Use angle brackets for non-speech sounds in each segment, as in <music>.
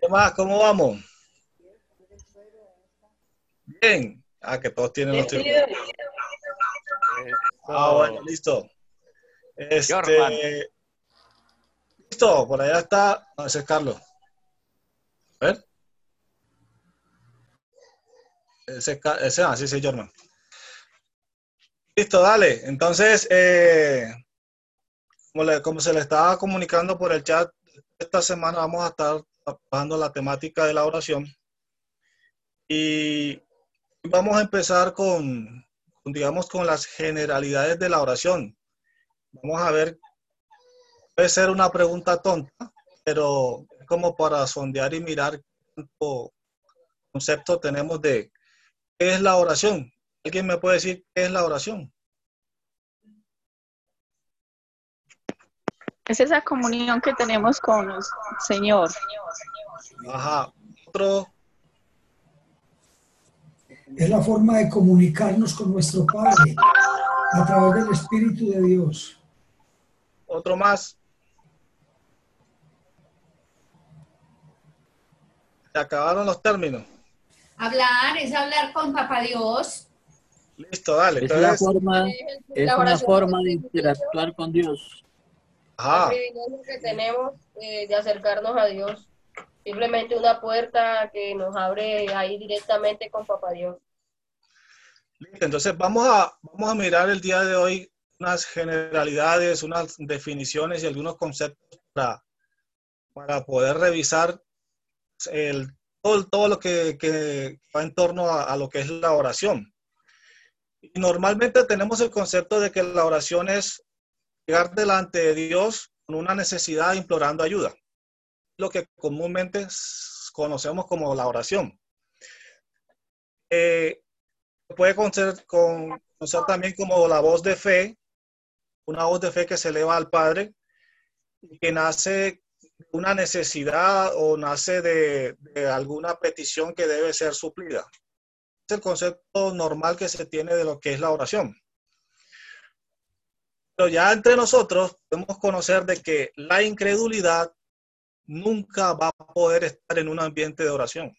¿Qué más? ¿Cómo vamos? Bien. Ah, que todos tienen los tiempos. Ah, bueno, listo. Este, listo, por allá está. No, ese es Carlos. A ver. Ese, ese ah, sí, sí, Jorman. Listo, dale. Entonces, eh, como, como, se le estaba comunicando por el chat, esta semana vamos a estar trabajando la temática de la oración. Y vamos a empezar con, digamos, con las generalidades de la oración. Vamos a ver, puede ser una pregunta tonta, pero como para sondear y mirar cuánto concepto tenemos de qué es la oración. ¿Alguien me puede decir qué es la oración? Es esa comunión que tenemos con el Señor. Ajá. Otro es la forma de comunicarnos con nuestro Padre a través del Espíritu de Dios. Otro más. Se acabaron los términos. Hablar es hablar con Papá Dios. Listo, dale. Es, una, forma, es una forma de interactuar con Dios. Ajá. Es lo que tenemos eh, de acercarnos a Dios simplemente una puerta que nos abre ahí directamente con Papá Dios. Entonces vamos a, vamos a mirar el día de hoy unas generalidades, unas definiciones y algunos conceptos para, para poder revisar el, todo, todo lo que, que, va en torno a, a lo que es la oración. Y normalmente tenemos el concepto de que la oración es llegar delante de Dios con una necesidad implorando ayuda lo que comúnmente conocemos como la oración. Eh, puede conocer, con, también como la voz de fe, una voz de fe que se eleva al Padre que nace una necesidad o nace de alguna petición que debe ser suplida. Es el concepto normal que se tiene de lo que es la oración. Pero ya entre nosotros podemos conocer de que la incredulidad nunca va a poder estar en un ambiente de oración.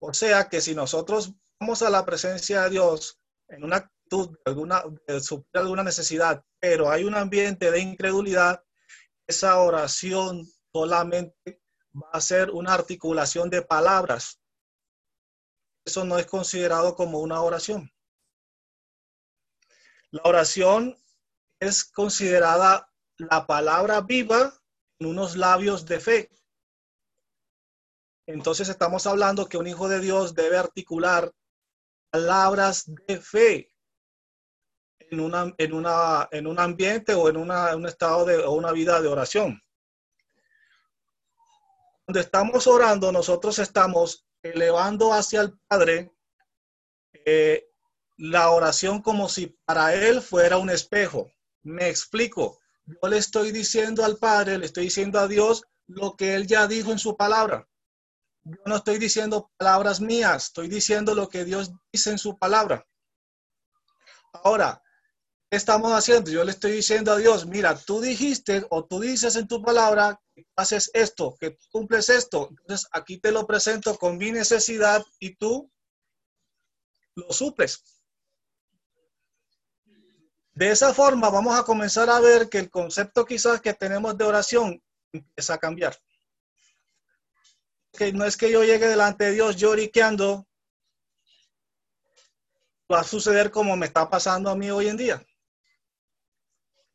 O sea que si nosotros vamos a la presencia de Dios en una actitud de alguna, de suplir alguna necesidad, pero hay un ambiente de incredulidad, esa oración solamente va a ser una articulación de palabras. Eso no es considerado como una oración. La oración es considerada la palabra viva unos labios de fe. Entonces estamos hablando que un hijo de Dios debe articular palabras de fe en, una, en, una, en un ambiente o en una, un estado de o una vida de oración. Cuando estamos orando, nosotros estamos elevando hacia el Padre eh, la oración como si para Él fuera un espejo. Me explico. Yo le estoy diciendo al Padre, le estoy diciendo a Dios lo que Él ya dijo en su palabra. Yo no estoy diciendo palabras mías, estoy diciendo lo que Dios dice en su palabra. Ahora, ¿qué estamos haciendo? Yo le estoy diciendo a Dios, mira, tú dijiste o tú dices en tu palabra que haces esto, que cumples esto. Entonces, aquí te lo presento con mi necesidad y tú lo suples. De esa forma vamos a comenzar a ver que el concepto quizás que tenemos de oración empieza a cambiar. Que no es que yo llegue delante de Dios lloriqueando, va a suceder como me está pasando a mí hoy en día.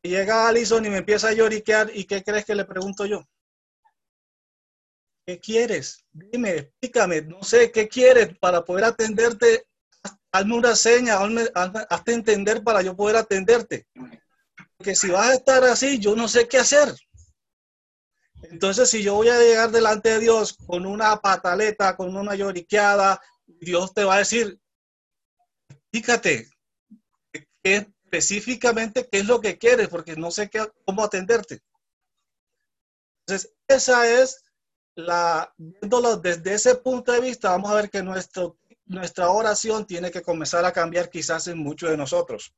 llega Alison y me empieza a lloriquear, ¿y qué crees que le pregunto yo? ¿Qué quieres? Dime, explícame, no sé qué quieres para poder atenderte hazme una seña, hazte entender para yo poder atenderte. Porque si vas a estar así, yo no sé qué hacer. Entonces, si yo voy a llegar delante de Dios con una pataleta, con una lloriqueada, Dios te va a decir, fíjate, específicamente qué es lo que quieres, porque no sé qué, cómo atenderte. Entonces, esa es la, viéndolo desde ese punto de vista, vamos a ver que nuestro nuestra oración tiene que comenzar a cambiar quizás en muchos de nosotros.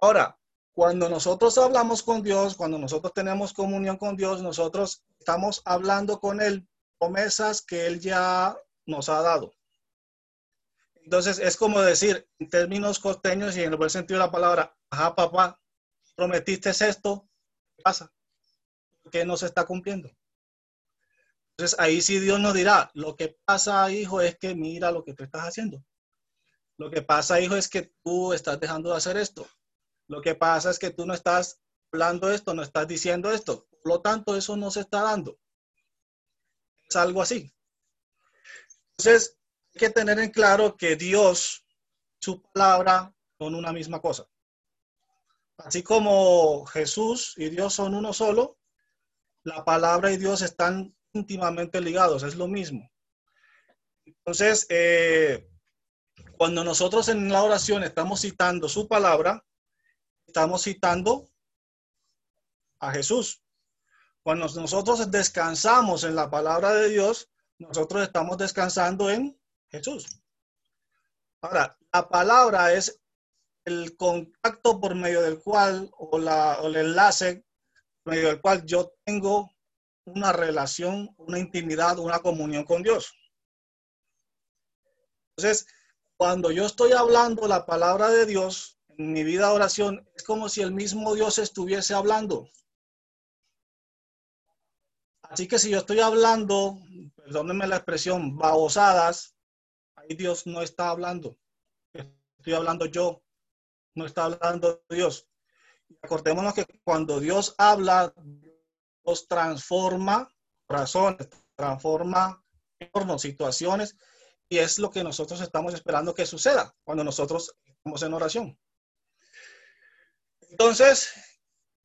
Ahora, cuando nosotros hablamos con Dios, cuando nosotros tenemos comunión con Dios, nosotros estamos hablando con Él promesas que Él ya nos ha dado. Entonces es como decir, en términos costeños y en el buen sentido de la palabra, ajá, papá, prometiste esto, ¿qué pasa? ¿Por qué no se está cumpliendo? Entonces ahí sí Dios nos dirá, lo que pasa, hijo, es que mira lo que tú estás haciendo. Lo que pasa, hijo, es que tú estás dejando de hacer esto. Lo que pasa es que tú no estás hablando esto, no estás diciendo esto. Por lo tanto, eso no se está dando. Es algo así. Entonces, hay que tener en claro que Dios, su palabra, son una misma cosa. Así como Jesús y Dios son uno solo, la palabra y Dios están íntimamente ligados, es lo mismo. Entonces, eh, cuando nosotros en la oración estamos citando su palabra, estamos citando a Jesús. Cuando nosotros descansamos en la palabra de Dios, nosotros estamos descansando en Jesús. Ahora, la palabra es el contacto por medio del cual, o, la, o el enlace por medio del cual yo tengo una relación, una intimidad, una comunión con Dios. Entonces, cuando yo estoy hablando la palabra de Dios en mi vida de oración, es como si el mismo Dios estuviese hablando. Así que si yo estoy hablando, perdónenme la expresión, babosadas, ahí Dios no está hablando. Estoy hablando yo, no está hablando Dios. Acordémonos que cuando Dios habla, Dios transforma corazones, transforma entornos, situaciones, y es lo que nosotros estamos esperando que suceda cuando nosotros estamos en oración. Entonces,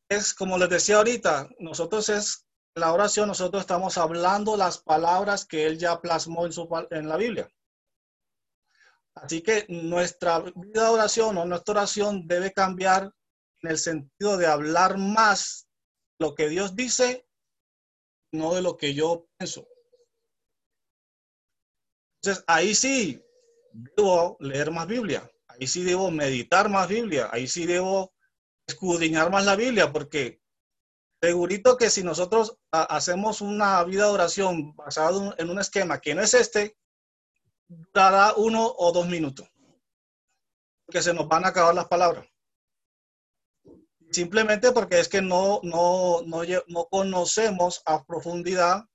es como les decía ahorita, nosotros es la oración, nosotros estamos hablando las palabras que Él ya plasmó en, su, en la Biblia. Así que nuestra vida de oración o nuestra oración debe cambiar en el sentido de hablar más lo que Dios dice, no de lo que yo pienso. Entonces, ahí sí debo leer más Biblia, ahí sí debo meditar más Biblia, ahí sí debo escudriñar más la Biblia, porque segurito que si nosotros hacemos una vida de oración basada en un esquema que no es este, durará uno o dos minutos, porque se nos van a acabar las palabras. Simplemente porque es que no, no, no, no conocemos a profundidad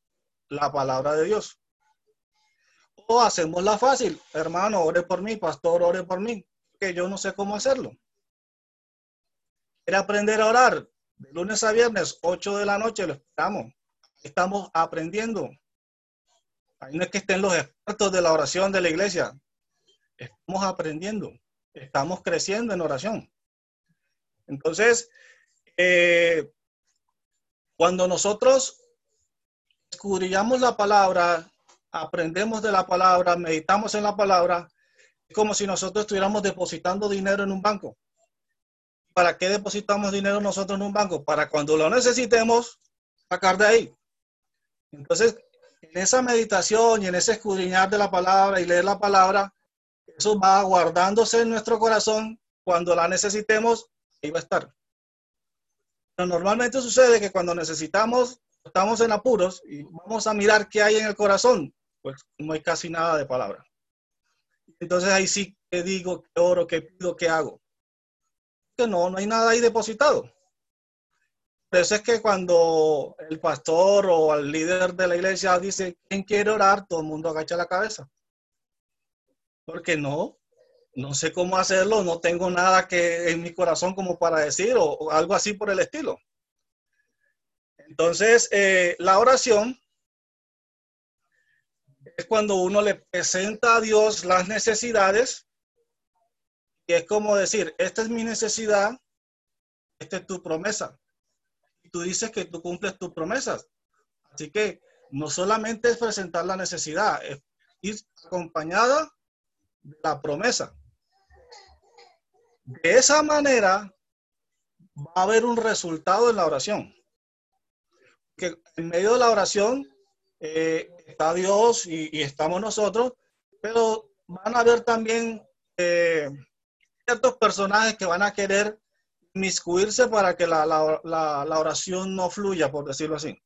la palabra de Dios. O hacemos la fácil, hermano, ore por mí, pastor, ore por mí, que yo no sé cómo hacerlo. Quiere aprender a orar de lunes a viernes, 8 de la noche, lo esperamos. Estamos aprendiendo. Ahí no es que estén los expertos de la oración de la iglesia. Estamos aprendiendo. Estamos creciendo en oración. Entonces, eh, cuando nosotros escudriñamos la palabra, aprendemos de la palabra, meditamos en la palabra, es como si nosotros estuviéramos depositando dinero en un banco. ¿Para qué depositamos dinero nosotros en un banco? Para cuando lo necesitemos, sacar de ahí. Entonces, en esa meditación y en ese escudriñar de la palabra y leer la palabra, eso va guardándose en nuestro corazón. Cuando la necesitemos, va a estar. Pero normalmente sucede que cuando necesitamos, estamos en apuros y vamos a mirar qué hay en el corazón, pues no hay casi nada de palabra. Entonces ahí sí que digo, qué oro, qué pido, qué hago que no, no hay nada ahí depositado. Por eso es que cuando el pastor o el líder de la iglesia dice, ¿quién quiere orar? Todo el mundo agacha la cabeza. Porque no, no sé cómo hacerlo, no tengo nada que en mi corazón como para decir o, algo así por el estilo. Entonces, eh, la oración es cuando uno le presenta a Dios las necesidades y es como decir, esta es mi necesidad, esta es tu promesa. Y tú dices que tú cumples tus promesas. Así que no solamente es presentar la necesidad, es ir acompañada de la promesa. De esa manera va a haber un resultado en la oración. Que en medio de la oración eh, está Dios y, estamos nosotros, pero van a haber también eh, ciertos personajes que van a querer inmiscuirse para que la, oración no fluya, por decirlo así.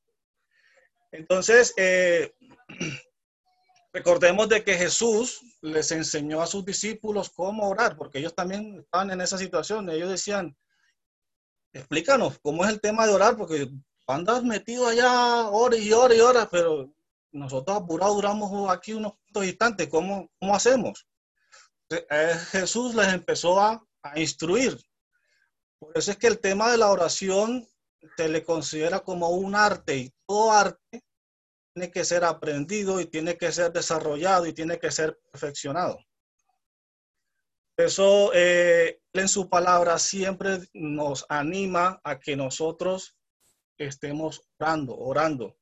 Entonces, eh, <clears throat> recordemos de que Jesús les enseñó a sus discípulos cómo orar, porque ellos también estaban en esa situación. Ellos decían, explícanos cómo es el tema de orar, porque andas metido allá horas y horas y horas, pero nosotros apurados duramos aquí unos instantes, ¿cómo, cómo hacemos? Jesús les empezó a, a instruir. Por eso es que el tema de la oración se le considera como un arte y todo arte tiene que ser aprendido y tiene que ser desarrollado y tiene que ser perfeccionado. Eso eh, en su palabra siempre nos anima a que nosotros estemos orando, orando.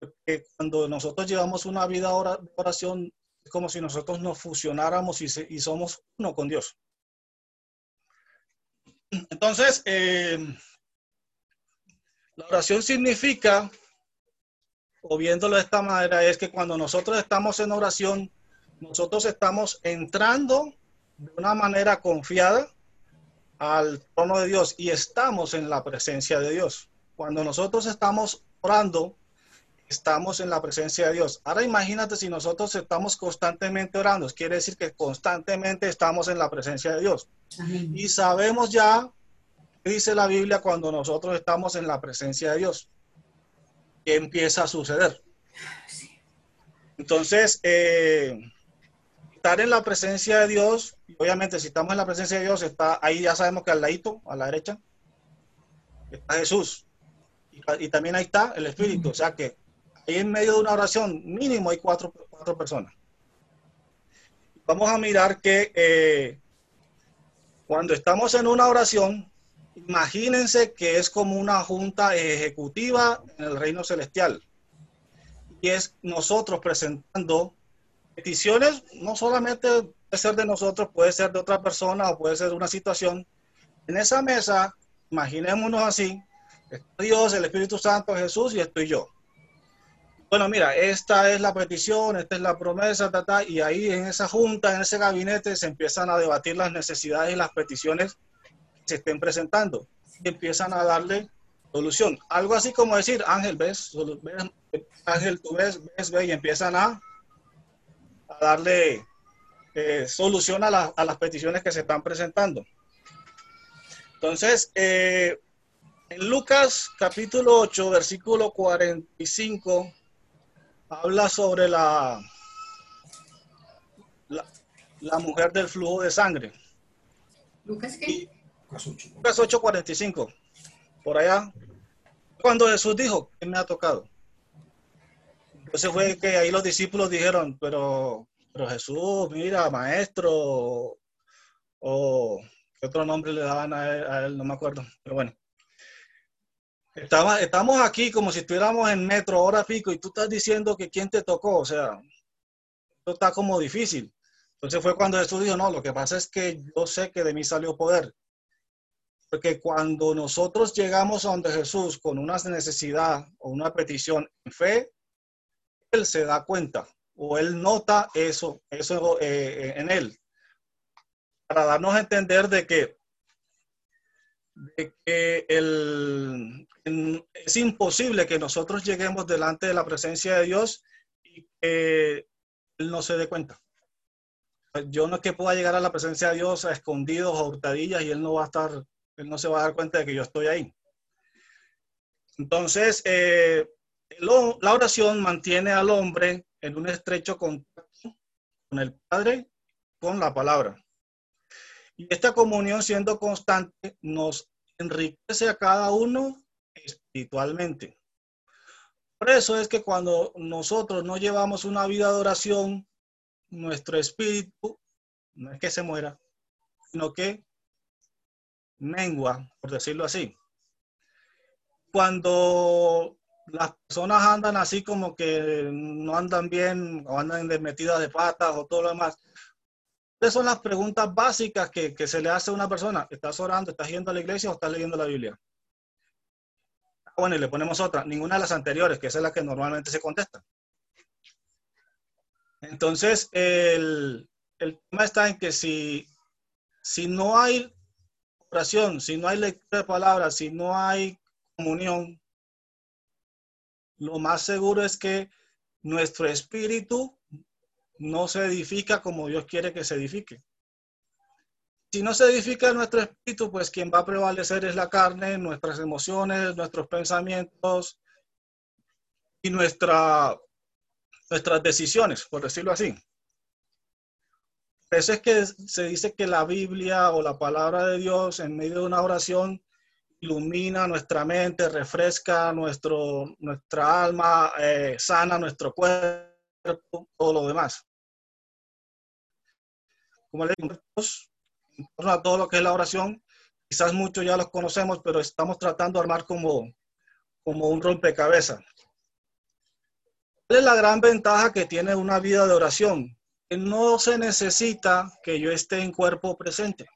Porque cuando nosotros llevamos una vida de oración, es como si nosotros nos fusionáramos y, se- y somos uno con Dios. Entonces, eh, la oración significa, o viéndolo de esta manera, es que cuando nosotros estamos en oración, nosotros estamos entrando de una manera confiada al trono de Dios y estamos en la presencia de Dios. Cuando nosotros estamos orando, estamos en la presencia de Dios. Ahora imagínate si nosotros estamos constantemente orando, quiere decir que constantemente estamos en la presencia de Dios. Y sabemos ya, dice la Biblia cuando nosotros estamos en la presencia de Dios, que empieza a suceder. Entonces, eh, estar en la presencia de Dios, obviamente si estamos en la presencia de Dios, está ahí ya sabemos que al ladito, a la derecha, está Jesús. Y, y también ahí está el Espíritu. O sea que ahí en medio de una oración mínimo hay cuatro, cuatro personas. Vamos a mirar que eh, cuando estamos en una oración, imagínense que es como una junta ejecutiva en el reino celestial. Y es nosotros presentando peticiones, no solamente puede ser de nosotros, puede ser de otra persona o puede ser una situación. En esa mesa, imaginémonos así, Dios, el Espíritu Santo, Jesús y estoy yo. Bueno, mira, esta es la petición, esta es la promesa, ta, ta, y ahí en esa junta, en ese gabinete, se empiezan a debatir las necesidades y las peticiones se estén presentando. Y empiezan a darle solución. Algo así como decir, Ángel, ves, Ángel, tú ves, ves, ves, y empiezan a, a darle eh, solución a, la- a las peticiones que se están presentando. Entonces, eh, en Lucas capítulo 8, versículo 45, habla sobre la, la, la mujer del flujo de sangre. Lucas, ¿qué? Lucas 8. Lucas 8, 45, por allá, cuando Jesús dijo, ¿qué me ha tocado? Entonces fue que ahí los discípulos dijeron, pero, pero Jesús, mira, maestro, o qué otro nombre le daban a él, a él, no me acuerdo, pero bueno. Estamos aquí como si estuviéramos en metro, hora pico, y tú estás diciendo que quién te tocó, o sea, esto está como difícil. Entonces fue cuando Jesús dijo, no, lo que pasa es que yo sé que de mí salió poder. Porque cuando nosotros llegamos a donde Jesús con una necesidad o una petición en fe, Él se da cuenta o Él nota eso, eso eh, en Él. Para darnos a entender de que, de que el- en- es imposible que nosotros lleguemos delante de la presencia de Dios y Él no se dé cuenta. Yo no es que pueda llegar a la presencia de Dios a escondidos o hurtadillas y Él no va a estar él no se va a dar cuenta de que yo estoy ahí. Entonces, eh, la oración mantiene al hombre en un estrecho contacto con el Padre, con la palabra. Y esta comunión siendo constante nos enriquece a cada uno espiritualmente. Por eso es que cuando nosotros no llevamos una vida de oración, nuestro espíritu no es que se muera, sino que mengua, por decirlo así. Cuando las personas andan así como que no andan bien o andan de metidas de patas o todo lo demás, esas son las preguntas básicas que, se le hace a una persona. ¿Estás orando, estás yendo a la iglesia o estás leyendo la Biblia? Ah, Bueno, y le ponemos otra, ninguna de las anteriores, que es la que normalmente se contesta. Entonces, el, el tema está en que si, si no hay si no hay lectura de palabras, si no hay comunión, lo más seguro es que nuestro espíritu no se edifica como Dios quiere que se edifique. Si no se edifica nuestro espíritu, pues quien va a prevalecer es la carne, nuestras emociones, nuestros pensamientos y nuestra, nuestras decisiones, por decirlo así. Por eso es que se dice que la Biblia o la palabra de Dios en medio de una oración ilumina nuestra mente, refresca nuestro, nuestra alma, eh, sana nuestro cuerpo, todo lo demás. Como le digo, en torno a todo lo que es la oración, quizás muchos ya los conocemos, pero estamos tratando de armar como, como un rompecabezas. ¿Cuál es la gran ventaja que tiene una vida de oración? No se necesita que yo esté en cuerpo presente.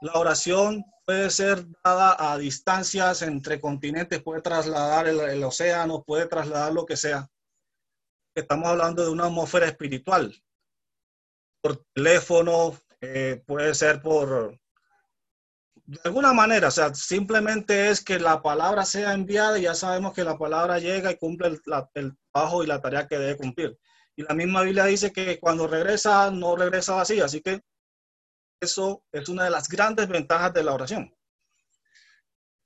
La oración puede ser dada a distancias entre continentes, puede trasladar el, océano, puede trasladar lo que sea. Estamos hablando de una atmósfera espiritual. Por teléfono, eh, puede ser por, de alguna manera, o sea, simplemente es que la palabra sea enviada y ya sabemos que la palabra llega y cumple el, el, trabajo y la tarea que debe cumplir. Y la misma Biblia dice que cuando regresa, no regresa así, así que eso es una de las grandes ventajas de la oración.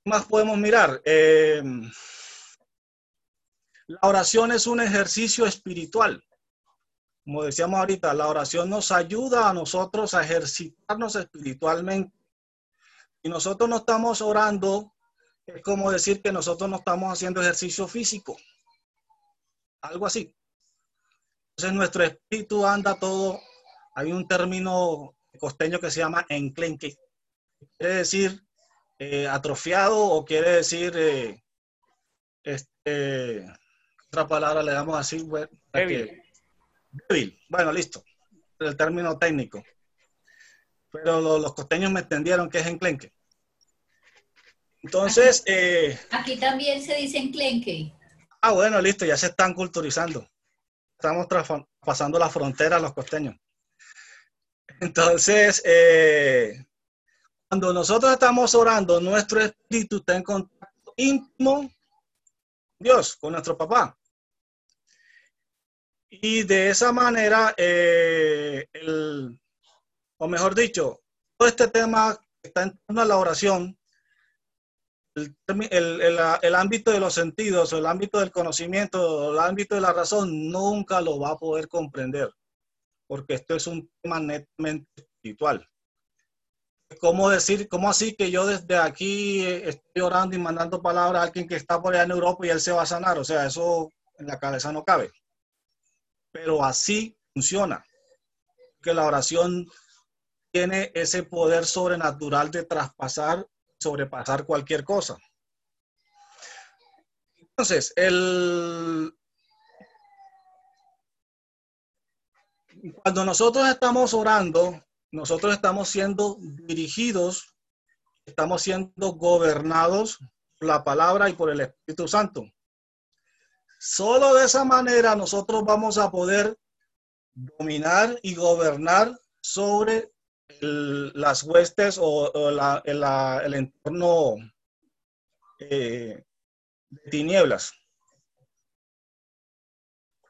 ¿Qué más podemos mirar? Eh, la oración es un ejercicio espiritual. Como decíamos ahorita, la oración nos ayuda a nosotros a ejercitarnos espiritualmente. Y nosotros no estamos orando, es como decir que nosotros no estamos haciendo ejercicio físico. Algo así. Entonces nuestro espíritu anda todo, hay un término costeño que se llama enclenque. Quiere decir eh, atrofiado o quiere decir, eh, este, otra palabra le damos así, bueno, débil. débil. Bueno, listo. El término técnico. Pero los costeños me entendieron que es enclenque. Entonces... Aquí, eh, aquí también se dice enclenque. Ah, bueno, listo, ya se están culturizando. Estamos pasando la frontera a los costeños. Entonces, eh, cuando nosotros estamos orando, nuestro espíritu está en contacto íntimo con Dios, con nuestro papá. Y de esa manera, eh, o mejor dicho, todo este tema está en torno a la oración, el, el, ámbito de los sentidos, el ámbito del conocimiento, el ámbito de la razón, nunca lo va a poder comprender porque esto es un tema netamente espiritual. ¿Cómo decir, cómo así que yo desde aquí estoy orando y mandando palabras a alguien que está por allá en Europa y él se va a sanar? O sea, eso en la cabeza no cabe. Pero así funciona. Que la oración tiene ese poder sobrenatural de traspasar, sobrepasar cualquier cosa. Entonces, el, cuando nosotros estamos orando, nosotros estamos siendo dirigidos, estamos siendo gobernados por la palabra y por el Espíritu Santo. Solo de esa manera nosotros vamos a poder dominar y gobernar sobre las huestes o, el, entorno eh, de tinieblas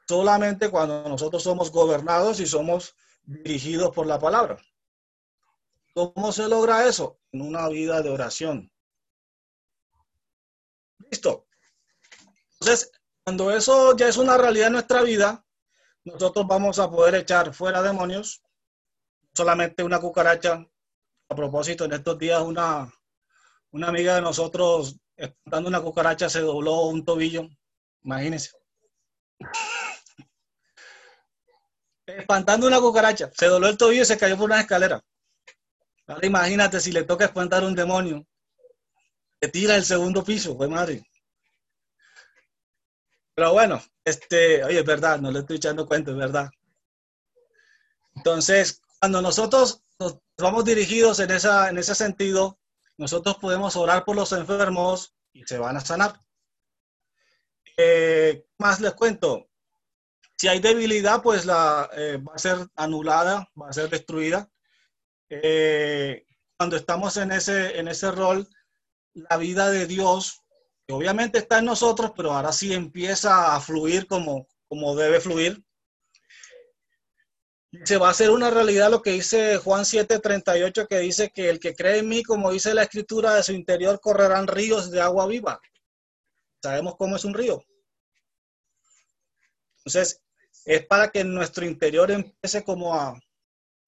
solamente cuando nosotros somos gobernados y somos dirigidos por la palabra. ¿Cómo se logra eso? En una vida de oración. Listo. Entonces, cuando eso ya es una realidad en nuestra vida, nosotros vamos a poder echar fuera demonios, solamente una cucaracha. A propósito, en estos días una, una amiga de nosotros, dando una cucaracha, se dobló un tobillo. Imagínense espantando una cucaracha. Se dobló el tobillo y se cayó por una escalera. Ahora imagínate si le toca espantar un demonio. Que tira el segundo piso, fue madre. Pero bueno, este, oye, es verdad, no le estoy echando cuenta, es verdad. Entonces, cuando nosotros nos vamos dirigidos en, esa, en ese sentido, nosotros podemos orar por los enfermos y se van a sanar. Eh, más les cuento, si hay debilidad, pues la, eh, va a ser anulada, va a ser destruida. Eh, cuando estamos en ese, en ese rol, la vida de Dios, que obviamente está en nosotros, pero ahora sí empieza a fluir como, como debe fluir. Se va a hacer una realidad lo que dice Juan 7:38, que dice que el que cree en mí, como dice la escritura, de su interior correrán ríos de agua viva. Sabemos cómo es un río. Entonces, es para que nuestro interior empiece como a,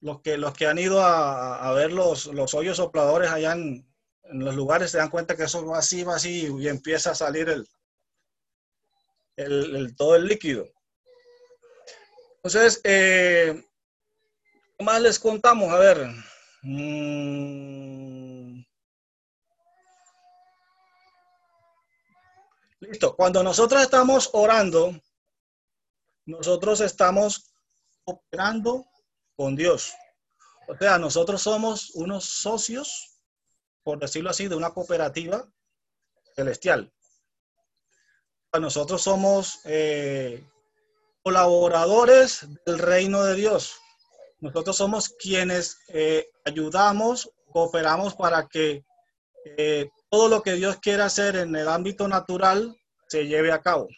los que, los que han ido a, ver los, los hoyos sopladores allá en, los lugares se dan cuenta que eso va así, va así y empieza a salir el, el, todo el líquido. Entonces, eh, ¿qué más les contamos? A ver. Mm. Listo. Cuando nosotros estamos orando, nosotros estamos operando con Dios. O sea, nosotros somos unos socios, por decirlo así, de una cooperativa celestial. Nosotros somos eh, colaboradores del reino de Dios. Nosotros somos quienes eh, ayudamos, cooperamos para que eh, todo lo que Dios quiera hacer en el ámbito natural se lleve a cabo.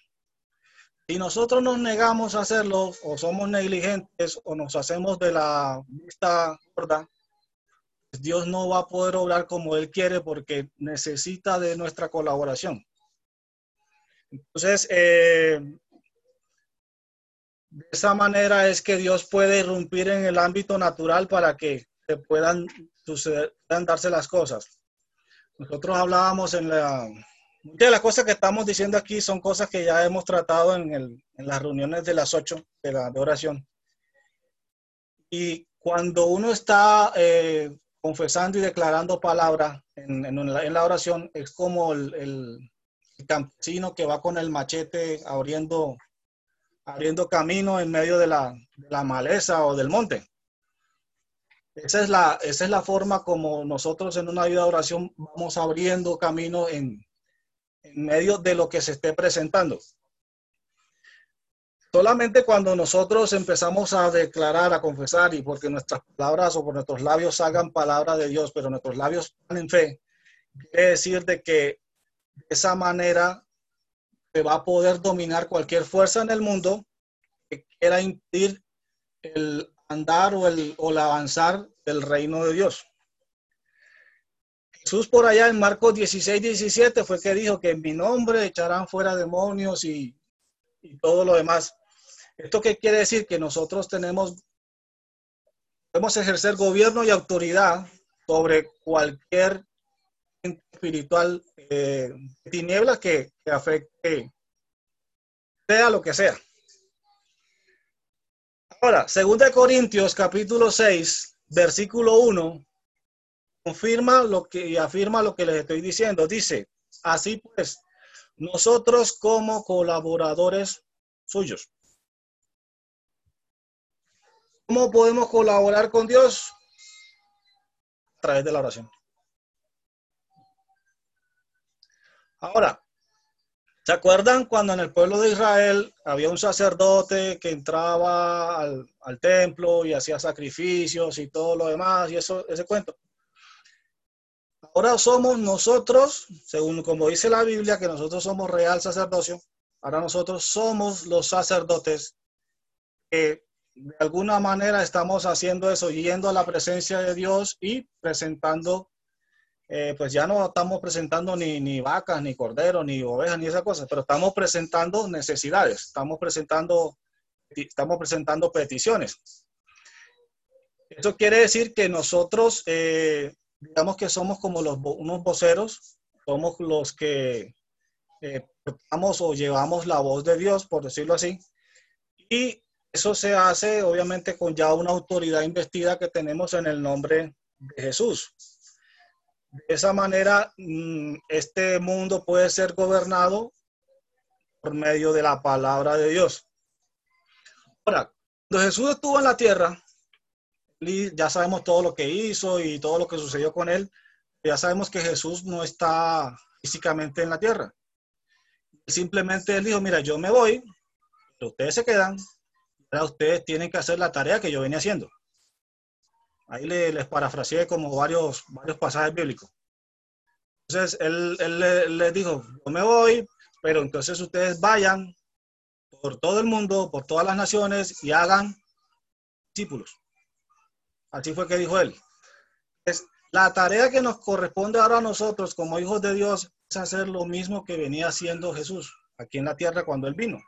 Si nosotros nos negamos a hacerlo o somos negligentes o nos hacemos de la vista gorda, pues Dios no va a poder obrar como Él quiere porque necesita de nuestra colaboración. Entonces, eh, de esa manera es que Dios puede irrumpir en el ámbito natural para que se puedan, suceder, puedan darse las cosas. Nosotros hablábamos en la, Muchas de las cosas que estamos diciendo aquí son cosas que ya hemos tratado en, el, en las reuniones de las ocho de la de oración. Y cuando uno está eh, confesando y declarando palabra en, en, la, en, la, oración, es como el, el, campesino que va con el machete abriendo, abriendo camino en medio de la, la maleza o del monte. Esa es, la, esa es la forma como nosotros en una vida de oración vamos abriendo camino en, en medio de lo que se esté presentando. Solamente cuando nosotros empezamos a declarar, a confesar, y porque nuestras palabras o por nuestros labios salgan palabra de Dios, pero nuestros labios en fe, quiere decir de que de esa manera se va a poder dominar cualquier fuerza en el mundo que quiera impedir el andar o el, o el avanzar del reino de Dios. Jesús por allá en Marcos 16, 17 fue que dijo que en mi nombre echarán fuera demonios y, y todo lo demás. ¿Esto qué quiere decir? Que nosotros tenemos, podemos ejercer gobierno y autoridad sobre cualquier espiritual eh, tiniebla que, que afecte, sea lo que sea. Ahora, 2 Corintios capítulo 6, versículo 1, confirma lo que y afirma lo que les estoy diciendo. Dice, así pues, nosotros como colaboradores suyos. ¿Cómo podemos colaborar con Dios? A través de la oración. Ahora, ¿se acuerdan cuando en el pueblo de Israel había un sacerdote que entraba al, templo y hacía sacrificios y todo lo demás y eso, ese cuento? ahora somos nosotros, según como dice la Biblia, que nosotros somos real sacerdocio, ahora nosotros somos los sacerdotes que de alguna manera estamos haciendo eso, yendo a la presencia de Dios y presentando, eh, pues ya no estamos presentando ni, ni vacas, ni corderos, ni ovejas, ni esas cosas, pero estamos presentando necesidades, estamos presentando, estamos presentando peticiones. Eso quiere decir que nosotros eh, digamos que somos como los, unos voceros, somos los que eh, o llevamos la voz de Dios, por decirlo así, y eso se hace obviamente con ya una autoridad investida que tenemos en el nombre de Jesús. De esa manera, mm, este mundo puede ser gobernado por medio de la palabra de Dios. Ahora, cuando Jesús estuvo en la tierra, ya sabemos todo lo que hizo y todo lo que sucedió con él. Ya sabemos que Jesús no está físicamente en la tierra. Simplemente él dijo, mira, yo me voy, pero ustedes se quedan, ahora ustedes tienen que hacer la tarea que yo venía haciendo. Ahí le, les parafraseé como varios, varios pasajes bíblicos. Entonces él, él les dijo, yo me voy, pero entonces ustedes vayan por todo el mundo, por todas las naciones y hagan discípulos. Así fue que dijo él. Es la tarea que nos corresponde ahora a nosotros como hijos de Dios es hacer lo mismo que venía haciendo Jesús aquí en la tierra cuando él vino.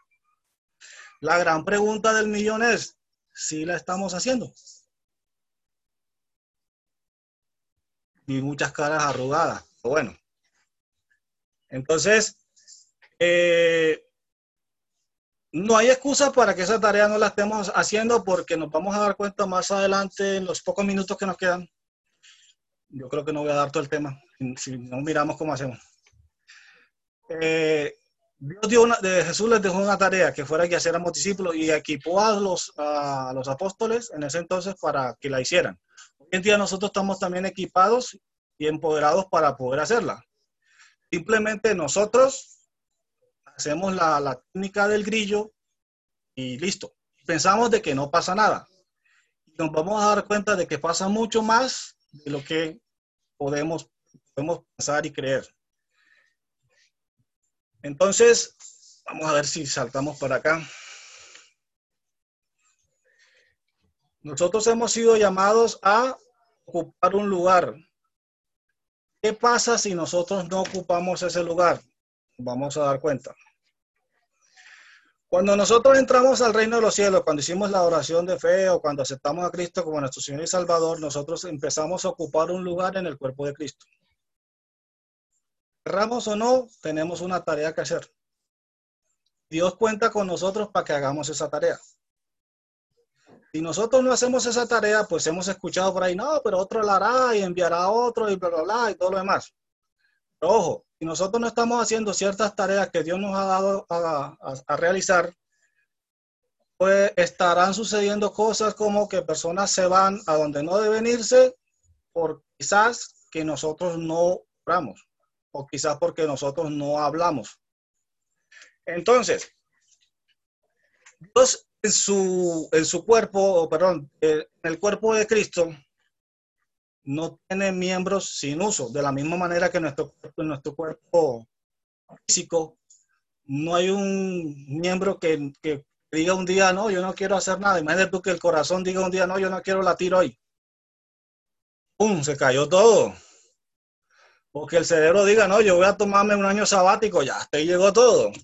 La gran pregunta del millón es, ¿si la estamos haciendo? Y muchas caras arrugadas. Bueno, entonces, eh, no hay excusa para que esa tarea no la estemos haciendo porque nos vamos a dar cuenta más adelante en los pocos minutos que nos quedan. Yo creo que no voy a dar todo el tema, si no miramos cómo hacemos. Eh, Dios dio una, de Jesús les dejó una tarea que fuera que hiciéramos discípulos y equipó a los, a los apóstoles en ese entonces para que la hicieran. En día nosotros estamos también equipados y empoderados para poder hacerla. Simplemente nosotros hacemos la, la técnica del grillo y listo. Pensamos de que no pasa nada. Nos vamos a dar cuenta de que pasa mucho más de lo que podemos, podemos pensar y creer. Entonces, vamos a ver si saltamos para acá. Nosotros hemos sido llamados a ocupar un lugar. ¿Qué pasa si nosotros no ocupamos ese lugar? Vamos a dar cuenta. Cuando nosotros entramos al reino de los cielos, cuando hicimos la oración de fe o cuando aceptamos a Cristo como nuestro Señor y Salvador, nosotros empezamos a ocupar un lugar en el cuerpo de Cristo. Cerramos o no, tenemos una tarea que hacer. Dios cuenta con nosotros para que hagamos esa tarea. Si nosotros no hacemos esa tarea, pues hemos escuchado por ahí, no, pero otro la hará y enviará a otro y bla, bla, bla, y todo lo demás. Pero ojo, si nosotros no estamos haciendo ciertas tareas que Dios nos ha dado a, realizar, pues estarán sucediendo cosas como que personas se van a donde no deben irse por quizás que nosotros no oramos o quizás porque nosotros no hablamos. Entonces, Dios en su, en su cuerpo, perdón, en el cuerpo de Cristo, no tiene miembros sin uso, de la misma manera que nuestro, nuestro cuerpo físico, no hay un miembro que, que, diga un día, no, yo no quiero hacer nada. Imagínate tú que el corazón diga un día, no, yo no quiero latir hoy. ¡Pum! Se cayó todo. O que el cerebro diga, no, yo voy a tomarme un año sabático, ya, hasta ahí llegó todo. ¿Sí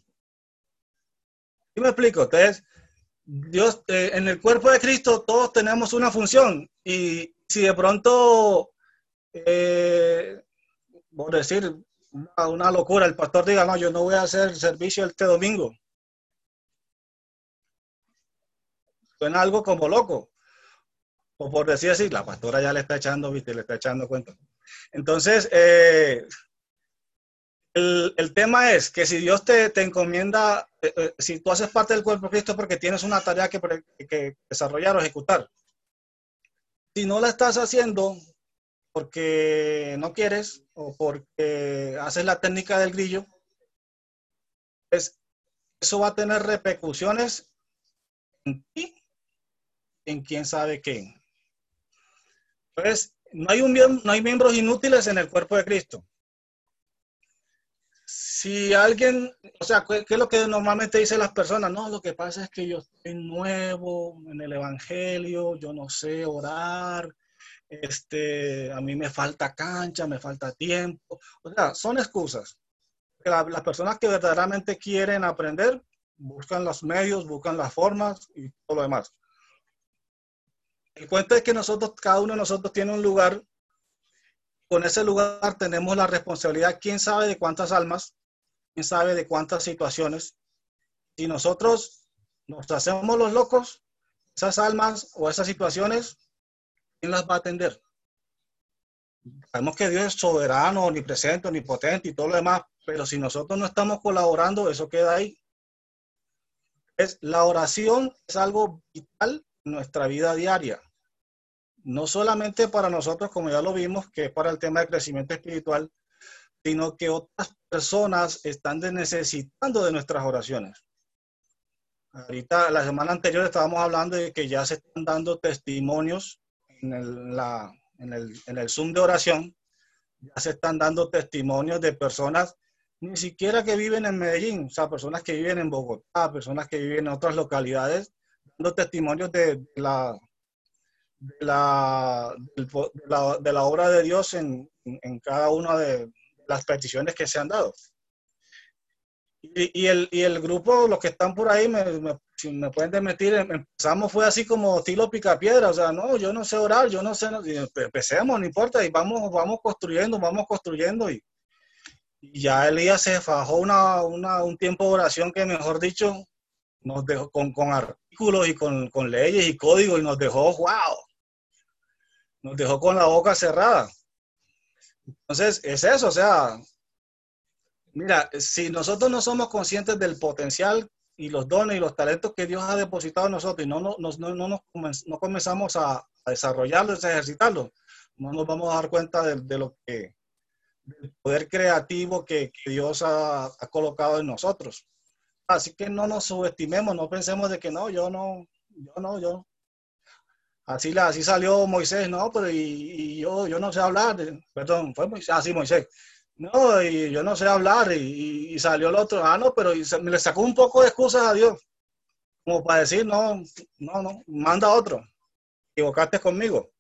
me explico? Ustedes, Dios, eh, en el cuerpo de Cristo todos tenemos una función y si de pronto, eh, por decir una, locura, el pastor diga, no, yo no voy a hacer servicio este domingo. Suena algo como loco. O por decir así, la pastora ya le está echando, viste, le está echando cuenta. Entonces, eh, el, tema es que si Dios te, encomienda, eh, eh, si tú haces parte del cuerpo de Cristo porque tienes una tarea que, que desarrollar o ejecutar, si no la estás haciendo porque no quieres o porque haces la técnica del grillo, pues eso va a tener repercusiones en ti, en quién sabe qué. Entonces, no hay, un, no hay miembros inútiles en el cuerpo de Cristo. Si alguien, o sea, ¿qué, es lo que normalmente dicen las personas? No, lo que pasa es que yo estoy nuevo en el Evangelio, yo no sé orar, este, a mí me falta cancha, me falta tiempo. O sea, son excusas. las personas que verdaderamente quieren aprender buscan los medios, buscan las formas y todo lo demás. El cuento es que nosotros, cada uno de nosotros tiene un lugar. Con ese lugar tenemos la responsabilidad, quién sabe de cuántas almas, quién sabe de cuántas situaciones. Si nosotros nos hacemos los locos, esas almas o esas situaciones, ¿quién las va a atender? Sabemos que Dios es soberano, omnipresente, omnipotente y todo lo demás, pero si nosotros no estamos colaborando, eso queda ahí. Es, la oración es algo vital en nuestra vida diaria no solamente para nosotros, como ya lo vimos, que es para el tema de crecimiento espiritual, sino que otras personas están necesitando de nuestras oraciones. Ahorita, la semana anterior estábamos hablando de que ya se están dando testimonios en el, la, en, el, en el Zoom de oración, ya se están dando testimonios de personas ni siquiera que viven en Medellín, o sea, personas que viven en Bogotá, personas que viven en otras localidades, dando testimonios de, la, de, la, de, la, obra de Dios en, en, cada una de las peticiones que se han dado. Y, el, y el grupo, los que están por ahí, me, si me pueden desmentir, em, empezamos fue así como estilo picapiedra, o sea, no, yo no sé orar, yo no sé, empecemos, no importa, y vamos, vamos construyendo, vamos construyendo, y, y ya Elías se fajó una, una, un tiempo de oración que, mejor dicho, nos dejó con, con artículos y con, con, leyes y códigos y nos dejó, wow, nos dejó con la boca cerrada. Entonces, es eso, o sea, mira, si nosotros no somos conscientes del potencial y los dones y los talentos que Dios ha depositado en nosotros y no, no, no, no, no comenzamos a, a desarrollarlos, a ejercitarlos, no nos vamos a dar cuenta de, lo que del poder creativo que, que Dios ha, ha, colocado en nosotros. Así que no nos subestimemos, no pensemos de que no, yo no, yo no, yo. Así, la, así salió Moisés, no, pero y, y yo, yo no sé hablar, perdón, fue Moisés, así ah, Moisés. No, y yo no sé hablar, y, y, salió el otro, ah, no, pero se, me le sacó un poco de excusas a Dios, como para decir, no, no, no, manda otro, equivocaste conmigo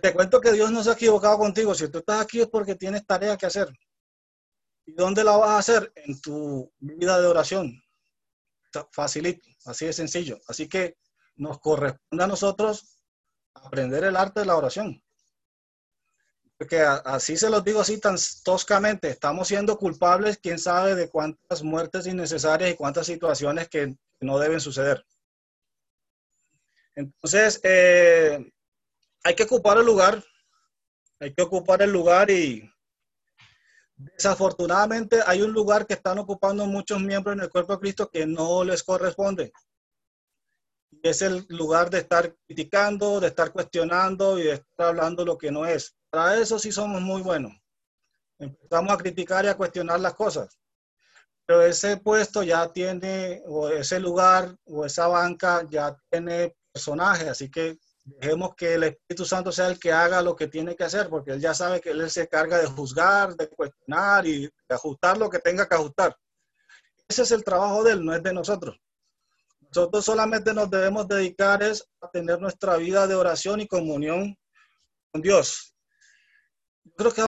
te cuento que Dios no se ha equivocado contigo. Si tú estás aquí es porque tienes tarea que hacer. ¿Y dónde la vas a hacer? En tu vida de oración. Facilito, así de sencillo. Así que nos corresponde a nosotros aprender el arte de la oración. Porque así se los digo así tan toscamente, estamos siendo culpables, quién sabe de cuántas muertes innecesarias y cuántas situaciones que no deben suceder. Entonces, eh, hay que ocupar el lugar, hay que ocupar el lugar y desafortunadamente hay un lugar que están ocupando muchos miembros en el cuerpo de Cristo que no les corresponde. Es el lugar de estar criticando, de estar cuestionando y de estar hablando lo que no es. Para eso sí somos muy buenos. Empezamos a criticar y a cuestionar las cosas. Pero ese puesto ya tiene, o ese lugar, o esa banca ya tiene personaje, así que Dejemos que el Espíritu Santo sea el que haga lo que tiene que hacer, porque Él ya sabe que Él se carga de juzgar, de cuestionar y de ajustar lo que tenga que ajustar. Ese es el trabajo de Él, no es de nosotros. Nosotros solamente nos debemos dedicar es a tener nuestra vida de oración y comunión con Dios. Yo creo que